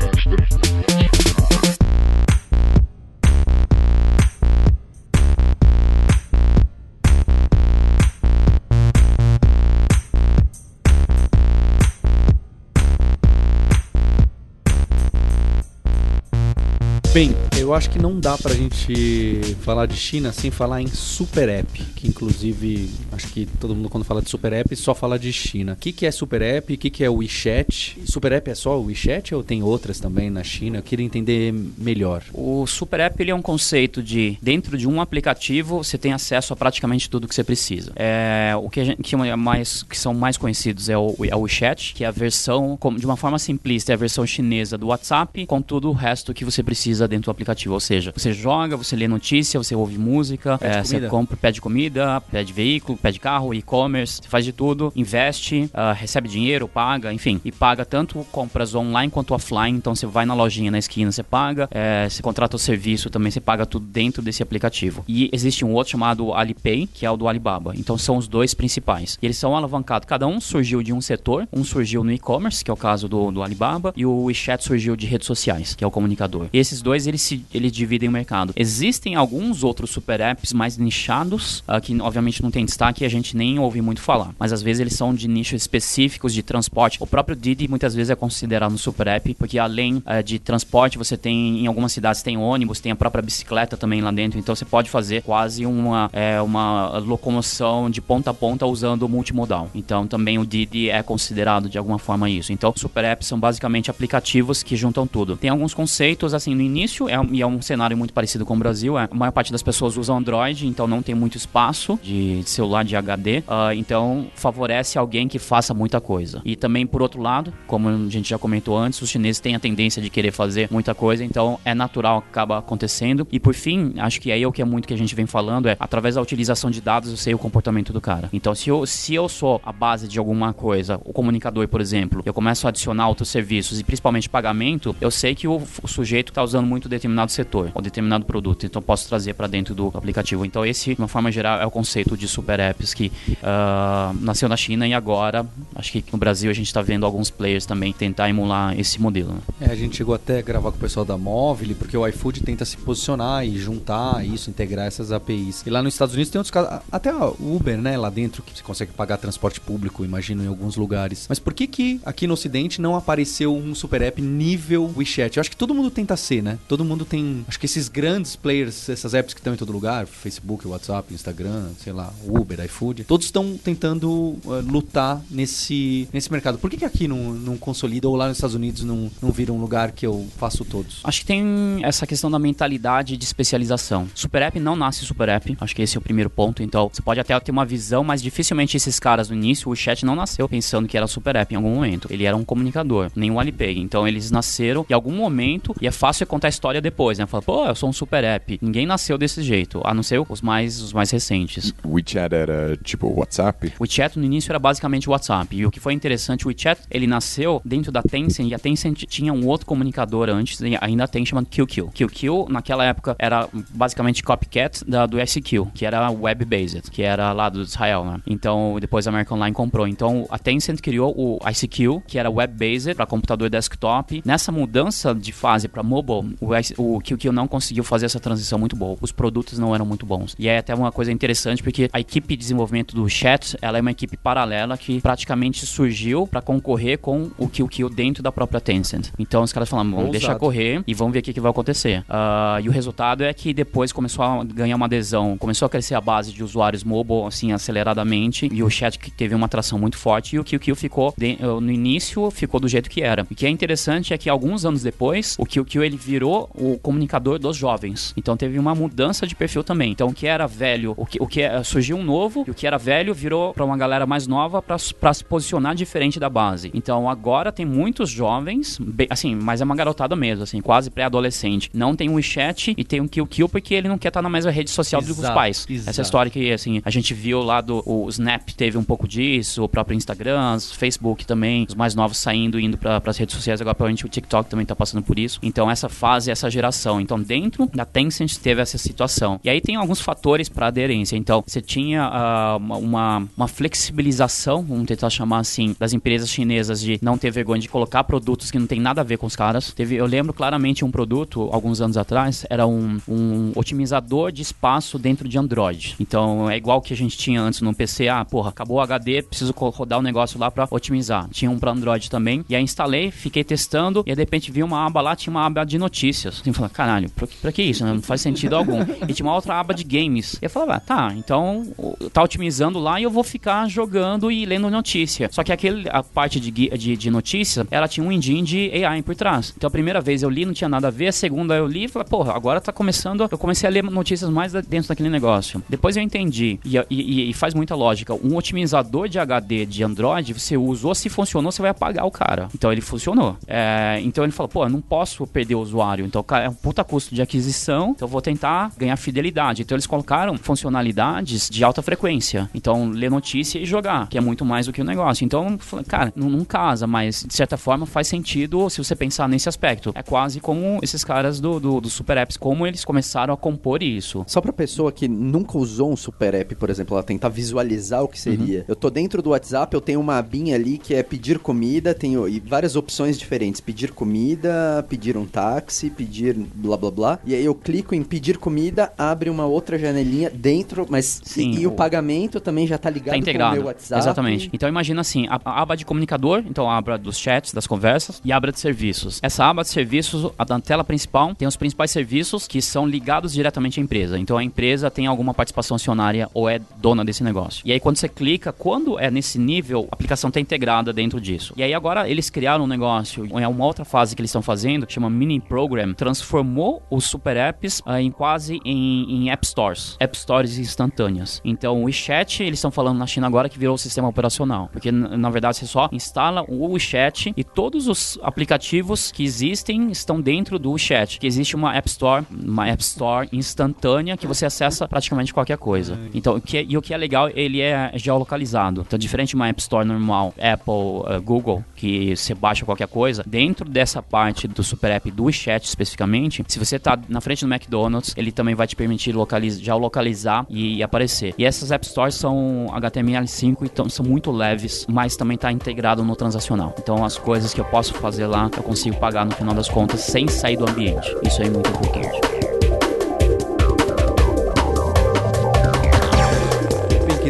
S1: Bem, eu acho que não dá pra gente falar de China sem falar em Super App, que inclusive acho que todo mundo quando fala de Super App só fala de China. O que, que é Super App? O que, que é WeChat? Super App é só o WeChat ou tem outras também na China? Eu queria entender melhor.
S2: O Super App ele é um conceito de dentro de um aplicativo você tem acesso a praticamente tudo que você precisa. É, o que, gente, que, é mais, que são mais conhecidos é o, é o WeChat, que é a versão, de uma forma simplista, é a versão chinesa do WhatsApp, com tudo o resto que você precisa dentro do aplicativo. Ou seja, você joga, você lê notícia, você ouve música, é, você compra, pede comida, pede veículo, pede carro, e-commerce, faz de tudo, investe, uh, recebe dinheiro, paga, enfim, e paga tanto compras online quanto offline. Então você vai na lojinha na esquina, você paga, é, você contrata o serviço também, você paga tudo dentro desse aplicativo. E existe um outro chamado Alipay, que é o do Alibaba. Então são os dois principais. E eles são alavancados, cada um surgiu de um setor, um surgiu no e-commerce, que é o caso do, do Alibaba, e o WeChat surgiu de redes sociais, que é o comunicador. E esses dois eles se eles dividem o mercado. Existem alguns outros super apps mais nichados, uh, que obviamente não tem destaque e a gente nem ouve muito falar. Mas às vezes eles são de nichos específicos de transporte. O próprio Didi muitas vezes é considerado um super app, porque além uh, de transporte, você tem em algumas cidades tem ônibus, tem a própria bicicleta também lá dentro. Então você pode fazer quase uma, é, uma locomoção de ponta a ponta usando o multimodal. Então também o Didi é considerado de alguma forma isso. Então super apps são basicamente aplicativos que juntam tudo. Tem alguns conceitos assim no início é, e é um cenário muito parecido com o Brasil. É, a maior parte das pessoas usa Android, então não tem muito espaço de, celular de HD. Uh, ah, então favorece alguém que faça muita coisa. E também por outro lado, como a gente já comentou antes, os chineses têm a tendência de querer fazer muita coisa, então é natural que acaba acontecendo. E por fim, acho que aí é o que é muito que a gente vem falando é através da utilização de dados eu sei o comportamento do cara. Então se eu, se eu sou a base de alguma coisa, o comunicador, por exemplo, eu começo a adicionar outros serviços e principalmente pagamento, eu sei que o, o sujeito está usando muito determinado setor ou determinado produto, então posso trazer para dentro do aplicativo. Então esse, de uma forma geral, é o conceito de super apps que uh, nasceu na China e agora, acho que no Brasil a gente está vendo alguns players também tentar emular esse modelo. Né?
S1: É, a gente chegou até a gravar com o pessoal da Móvel, porque o iFood tenta se posicionar e juntar isso, integrar essas APIs. E lá nos Estados Unidos tem outros casos, até o Uber, né, lá dentro, que você consegue pagar transporte público, imagino, em alguns lugares. Mas por que que aqui no Ocidente não apareceu um super app nível WeChat? Eu acho que todo mundo tenta ser, né? Todo mundo tem, acho que esses grandes players, essas apps que estão em todo lugar, Facebook, WhatsApp, Instagram, sei lá, Uber, iFood, todos estão tentando uh, lutar nesse, nesse mercado. Por que, que aqui não, não consolida ou lá nos Estados Unidos não, não vira um lugar que eu faço todos?
S2: Acho que tem essa questão da mentalidade de especialização. Super App não nasce Super App, acho que esse é o primeiro ponto. Então, você pode até ter uma visão, mas dificilmente esses caras no início, o chat não nasceu pensando que era Super App em algum momento. Ele era um comunicador, nem o Alipay. Então, eles nasceram em algum momento e é fácil contar a história depois, né? Fala, pô, eu sou um Super App. Ninguém nasceu desse jeito, a não ser os mais, os mais recentes.
S3: WeChat era tipo WhatsApp?
S2: O WeChat no início era basicamente WhatsApp. E o que foi interessante, o WeChat, ele nasceu dentro da Tencent e a Tencent tinha um outro comunicador antes, ainda tem, chamado QQ. QQ, naquela época, era basicamente copycat da, do SQ, que era web-based, que era lá do Israel, né? Então, depois a American Online comprou. Então, a Tencent criou o ICQ, que era web-based para computador desktop. Nessa mudança de fase para mobile, o, o QQ não conseguiu fazer essa transição muito boa. Os produtos não eram muito bons. E é até uma coisa interessante porque a equipe de desenvolvimento do chat, ela é uma equipe paralela que praticamente surgiu para concorrer com o QQ dentro da própria Tencent. Então, os caras falaram, vamos deixar correr e vamos ver o que, que vai acontecer. Uh, e o resultado é que depois começou a ganhar uma adesão, começou a crescer a base de usuários mobile, assim, aceleradamente, e o chat que teve uma atração muito forte, e o QQ ficou, de, uh, no início, ficou do jeito que era. O que é interessante é que alguns anos depois, o QQ ele virou o comunicador dos jovens. Então teve uma mudança de perfil também. Então o que era velho, o que, o que é, surgiu um novo, e o que era velho virou para uma galera mais nova para se posicionar diferente da base. Então agora tem muitos jovens, bem, assim, mas é uma garotada mesmo, assim, quase pré-adolescente. Não tem um WeChat e tem um QQ porque ele não quer estar na mesma rede social exato, dos pais. Exato. Essa história que, assim, a gente viu lá do o Snap teve um pouco disso, o próprio Instagram, Facebook também, os mais novos saindo, indo para as redes sociais, agora provavelmente o TikTok também tá passando por isso. Então essa fase, essa geração. Então dentro da Tencent teve essa situação. E aí tem alguns fatores para aderência. Então você tinha uh, uma, uma flexibilização, vamos tentar chamar assim, das empresas chinesas de não ter vergonha de colocar produtos que não tem nada a ver com os caras. Teve, eu lembro claramente um produto alguns anos atrás, era um, um otimizador de espaço dentro de Android. Então é igual que a gente tinha antes no PC. Ah, porra, acabou o HD, preciso rodar o um negócio lá para otimizar. Tinha um para Android também. E aí instalei, fiquei testando e de repente vi uma aba lá, tinha uma aba de notícias. Assim, falei, caralho, pra, pra que isso? Né? Não faz sentido algum. E tinha uma outra aba de games. E eu falava, ah, tá, então tá otimizando lá e eu vou ficar jogando e lendo notícia. Só que aquele, a parte de, de, de notícia, ela tinha um engine de AI por trás. Então a primeira vez eu li, não tinha nada a ver. A segunda eu li e falei, porra, agora tá começando. Eu comecei a ler notícias mais dentro daquele negócio. Depois eu entendi, e, e, e faz muita lógica, um otimizador de HD de Android, você usou, se funcionou, você vai apagar o cara. Então ele funcionou. É, então ele falou, pô, não posso perder o usuário. Então é um puta custo de aquisição, então eu vou tentar ganhar fidelidade. Então eles colocaram funcionalidades de alta frequência. Então, ler notícia e jogar, que é muito mais do que o negócio. Então, cara, não, não casa, mas de certa forma faz sentido se você pensar nesse aspecto. É quase como esses caras do, do, do super apps, como eles começaram a compor isso.
S4: Só pra pessoa que nunca usou um super app, por exemplo, ela tentar visualizar o que seria. Uhum. Eu tô dentro do WhatsApp, eu tenho uma abinha ali que é pedir comida, tenho e várias opções diferentes. Pedir comida, pedir um táxi, pedir blá blá blá. E aí eu clico em pedir comida, abre uma outra janelinha dentro, mas Sim, e, e o, o, pagamento também já tá ligado tá
S2: integrado.
S4: com o meu WhatsApp.
S2: Exatamente. Então imagina assim, a, a, aba de comunicador, então a aba dos chats, das conversas e a aba de serviços. Essa aba de serviços, a da tela principal, tem os principais serviços que são ligados diretamente à empresa. Então a empresa tem alguma participação acionária ou é dona desse negócio. E aí quando você clica, quando é nesse nível, a aplicação está integrada dentro disso. E aí agora eles criaram um negócio, é uma outra fase que eles estão fazendo, que chama Mini Program, transformou os super apps uh, em quase em, em app stores, app stores instantâneas. Então o WeChat, eles estão falando na China agora que virou o sistema operacional, porque na verdade você só instala o WeChat e todos os aplicativos que existem estão dentro do WeChat, que existe uma App Store, uma App Store instantânea que você acessa praticamente qualquer coisa. Então, o que é, e o que é legal, ele é geolocalizado. Então, diferente de uma App Store normal, Apple, uh, Google, que você baixa qualquer coisa, dentro dessa parte do Super App do WeChat especificamente, se você está na frente do McDonald's, ele também vai te permitir localiz já localizar e, e, aparecer. E essas App Stores são HTML5 então são muito leves, mas também está integrado no transacional. Então as coisas que eu posso fazer lá, eu consigo pagar no final das contas sem sair do ambiente. Isso é muito importante.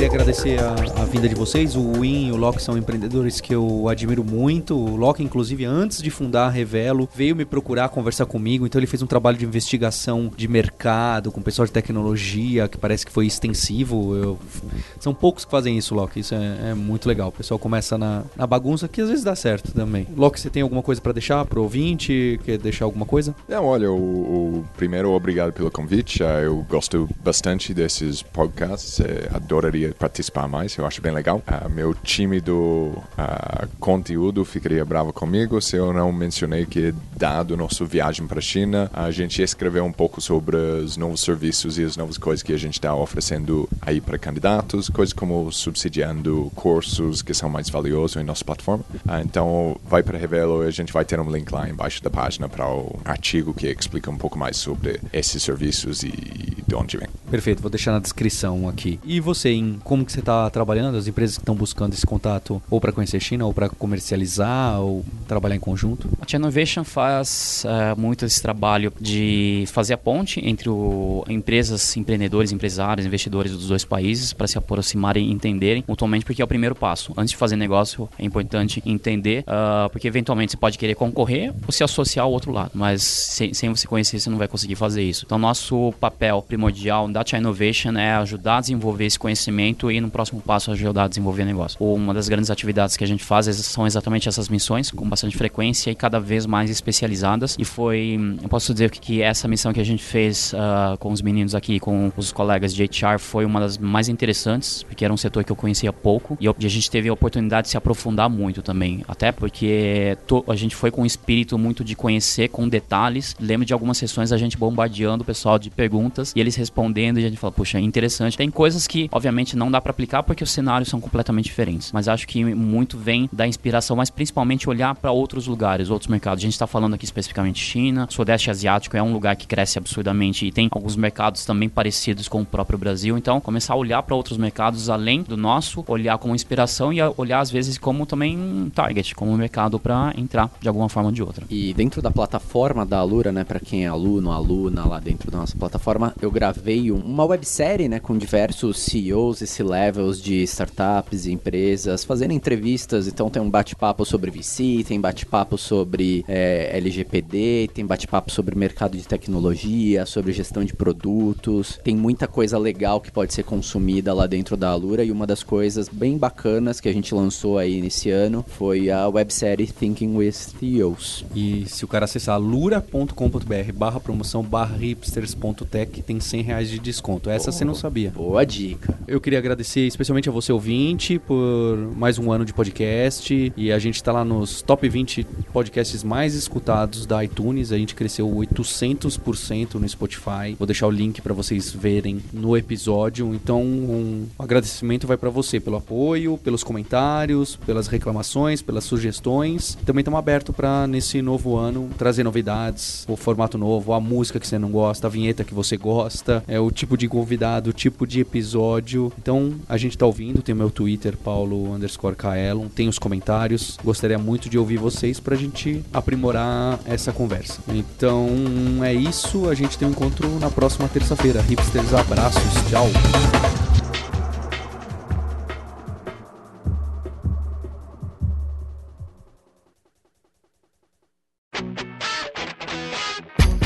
S1: Queria agradecer a, a, vinda de vocês. O Win e o Loki são empreendedores que eu admiro muito. O Loki, inclusive, antes de fundar a Revelo, veio me procurar conversar comigo. Então ele fez um trabalho de investigação de mercado com pessoal de tecnologia, que parece que foi extensivo. Eu... São poucos que fazem isso, Loki. Isso é, é muito legal. O pessoal começa na, na, bagunça, que às vezes dá certo também. Loki, você tem alguma coisa para deixar pro ouvinte? Quer deixar alguma coisa?
S3: Não, olha, o, o primeiro, obrigado pelo convite. Ah, eu gosto bastante desses podcasts. É, participar mais, eu acho bem legal. Uh, meu time do uh, conteúdo ficaria bravo comigo se eu não mencionei que, dado nossa viagem para a China, a gente escreveu um pouco sobre os novos serviços e as novas coisas que a gente está oferecendo aí para candidatos, coisas como subsidiando cursos que são mais valiosos em nossa plataforma. Uh, então, vai para Revelo e a gente vai ter um link lá embaixo da página para o artigo que explica um pouco mais sobre esses serviços e de onde vem.
S1: Perfeito, vou deixar na descrição aqui. E você, em como que você está trabalhando, as empresas que estão buscando esse contato ou para conhecer China, ou para comercializar, ou trabalhar em conjunto?
S2: A China Innovation faz uh, muito esse trabalho de fazer a ponte entre o, empresas, empreendedores, empresários, investidores dos dois países para se aproximarem e entenderem mutuamente, porque é o primeiro passo. Antes de fazer negócio, é importante entender, uh, porque eventualmente você pode querer concorrer ou se associar ao outro lado, mas sem, sem você conhecer, você não vai conseguir fazer isso. Então, nosso papel primordial da China Innovation é ajudar a desenvolver esse conhecimento e no próximo passo ajudar a desenvolver negócio. Uma das grandes atividades que a gente faz são exatamente essas missões, com bastante frequência e cada vez mais especializadas. E foi, eu posso dizer que essa missão que a gente fez uh, com os meninos aqui, com os colegas de HR, foi uma das mais interessantes, porque era um setor que eu conhecia pouco e a gente teve a oportunidade de se aprofundar muito também. Até porque a gente foi com um espírito muito de conhecer com detalhes. Lembro de algumas sessões a gente bombardeando o pessoal de perguntas e eles respondendo e a gente fala, puxa, interessante. Tem coisas que, obviamente, não dá para aplicar porque os cenários são completamente diferentes. Mas acho que muito vem da inspiração, mas principalmente olhar para outros lugares, outros mercados. A gente está falando aqui especificamente China, Sudeste Asiático é um lugar que cresce absurdamente e tem alguns mercados também parecidos com o próprio Brasil. Então, começar a olhar para outros mercados além do nosso, olhar como inspiração e olhar às vezes como também um target, como um mercado para entrar de alguma forma ou de outra.
S4: E dentro da plataforma da Alura, né, para quem é aluno, aluna lá dentro da nossa plataforma, eu gravei uma websérie, né, com diversos CEOs e C levels de startups e empresas, fazendo entrevistas. Então tem um bate-papo sobre VC, tem bate-papo sobre é, LGPD, tem bate-papo sobre mercado de tecnologia, sobre gestão de produtos. Tem muita coisa legal que pode ser consumida lá dentro da Alura e uma das coisas bem bacanas que a gente lançou aí nesse ano foi a websérie Thinking with CEOs.
S1: E se o cara acessar alura.com.br barra promoção barra hipsters.tech tem 100 reais de desconto. Essa você não sabia.
S4: Boa dica.
S1: Eu queria agradecer especialmente a você, ouvinte, por mais um ano de podcast. E a gente está lá nos top 20 podcasts mais escutados da iTunes. A gente cresceu 800% no Spotify. Vou deixar o link para vocês verem no episódio. Então, um agradecimento vai para você pelo apoio, pelos comentários, pelas reclamações, pelas sugestões. Também estamos abertos para, nesse novo ano, trazer novidades, o formato novo, a música que você não gosta, a vinheta que você gosta, é o tipo de convidado, o tipo de episódio. Então, a gente tá ouvindo, tem o meu Twitter, Paulo underscore Kaelon, tem os comentários. Gostaria muito de ouvir vocês pra gente aprimorar essa conversa. Então, é isso. A gente tem um encontro na próxima terça-feira. Hipsters, abraços. Tchau.